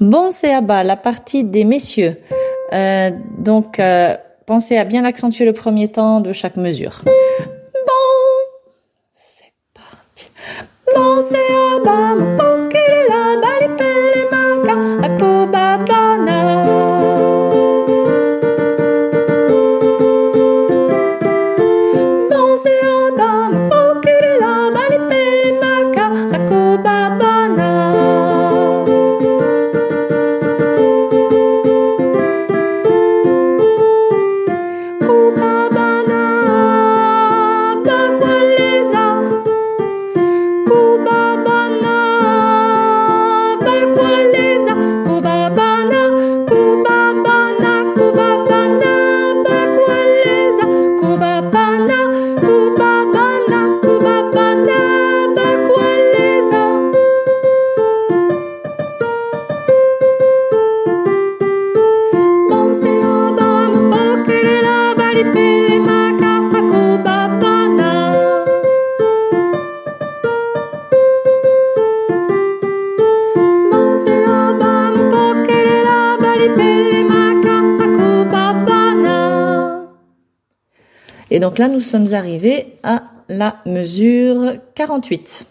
Bon, c'est à bas, la partie des messieurs. Euh, donc, euh, pensez à bien accentuer le premier temps de chaque mesure. Bon, c'est parti. Bon, c'est à bas, mon Et donc là, nous sommes arrivés à la mesure 48.